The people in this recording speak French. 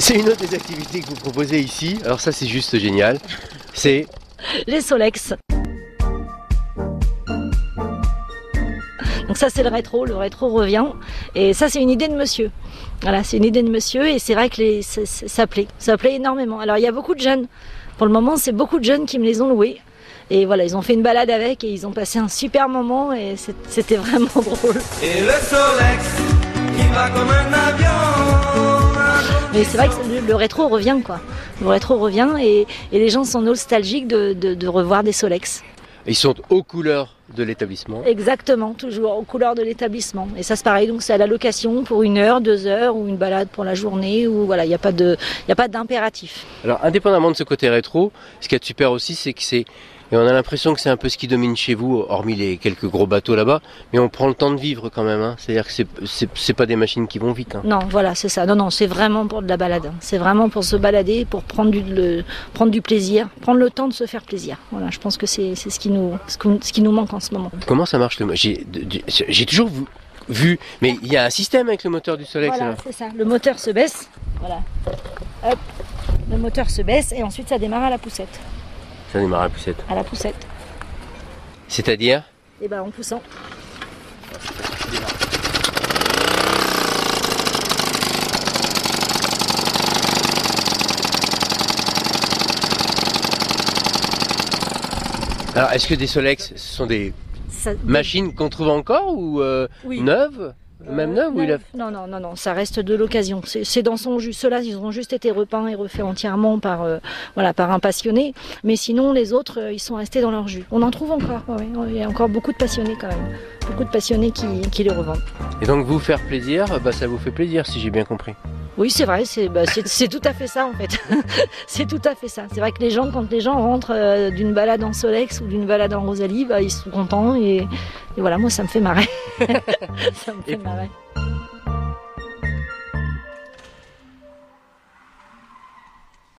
C'est une autre des activités que vous proposez ici. Alors ça c'est juste génial. C'est les Solex. Donc ça c'est le rétro, le rétro revient. Et ça c'est une idée de monsieur. Voilà, c'est une idée de monsieur et c'est vrai que les, ça, ça plaît, ça plaît énormément. Alors il y a beaucoup de jeunes. Pour le moment c'est beaucoup de jeunes qui me les ont loués. Et voilà, ils ont fait une balade avec et ils ont passé un super moment et c'était vraiment drôle. Et le Solex qui va comme un avion. Mais c'est vrai que le, rétro revient quoi. Le rétro revient et, les gens sont nostalgiques de, de revoir des Solex. Ils sont aux couleurs de l'établissement. Exactement, toujours aux couleurs de l'établissement. Et ça c'est pareil, donc c'est à la location pour une heure, deux heures ou une balade pour la journée ou voilà, il n'y a pas de, il a pas d'impératif. Alors indépendamment de ce côté rétro, ce qui est super aussi, c'est que c'est et on a l'impression que c'est un peu ce qui domine chez vous, hormis les quelques gros bateaux là-bas. Mais on prend le temps de vivre quand même. Hein. C'est-à-dire que c'est pas des machines qui vont vite. Hein. Non, voilà, c'est ça. Non, non, c'est vraiment pour de la balade. Hein. C'est vraiment pour se balader, pour prendre du, le, prendre du plaisir, prendre le temps de se faire plaisir. Voilà, je pense que c'est ce qui nous, ce, qui nous manque en ce moment. Comment ça marche le J'ai toujours vu, mais il y a un système avec le moteur du Soleil. Voilà, c'est ça. Le moteur se baisse. Voilà. Hop. Le moteur se baisse et ensuite ça démarre à la poussette. Ça démarre à la poussette. À la poussette. C'est-à-dire Eh ben en poussant. Alors, est-ce que des Solex, ce sont des machines qu'on trouve encore ou euh, neuves? Même neuf ou il a... Non, non, non, non, ça reste de l'occasion. C'est dans son jus. Ceux-là, ils ont juste été repeints et refaits entièrement par, euh, voilà, par un passionné. Mais sinon, les autres, euh, ils sont restés dans leur jus. On en trouve encore. il y a encore beaucoup de passionnés quand même. Beaucoup de passionnés qui, qui les revendent. Et donc, vous faire plaisir, bah, ça vous fait plaisir, si j'ai bien compris. Oui, c'est vrai, bah, c'est tout à fait ça en fait. c'est tout à fait ça. C'est vrai que les gens, quand les gens rentrent euh, d'une balade en Solex ou d'une balade en Rosalie, bah, ils sont contents et, et, voilà, moi ça me fait marrer. ça me fait marrer.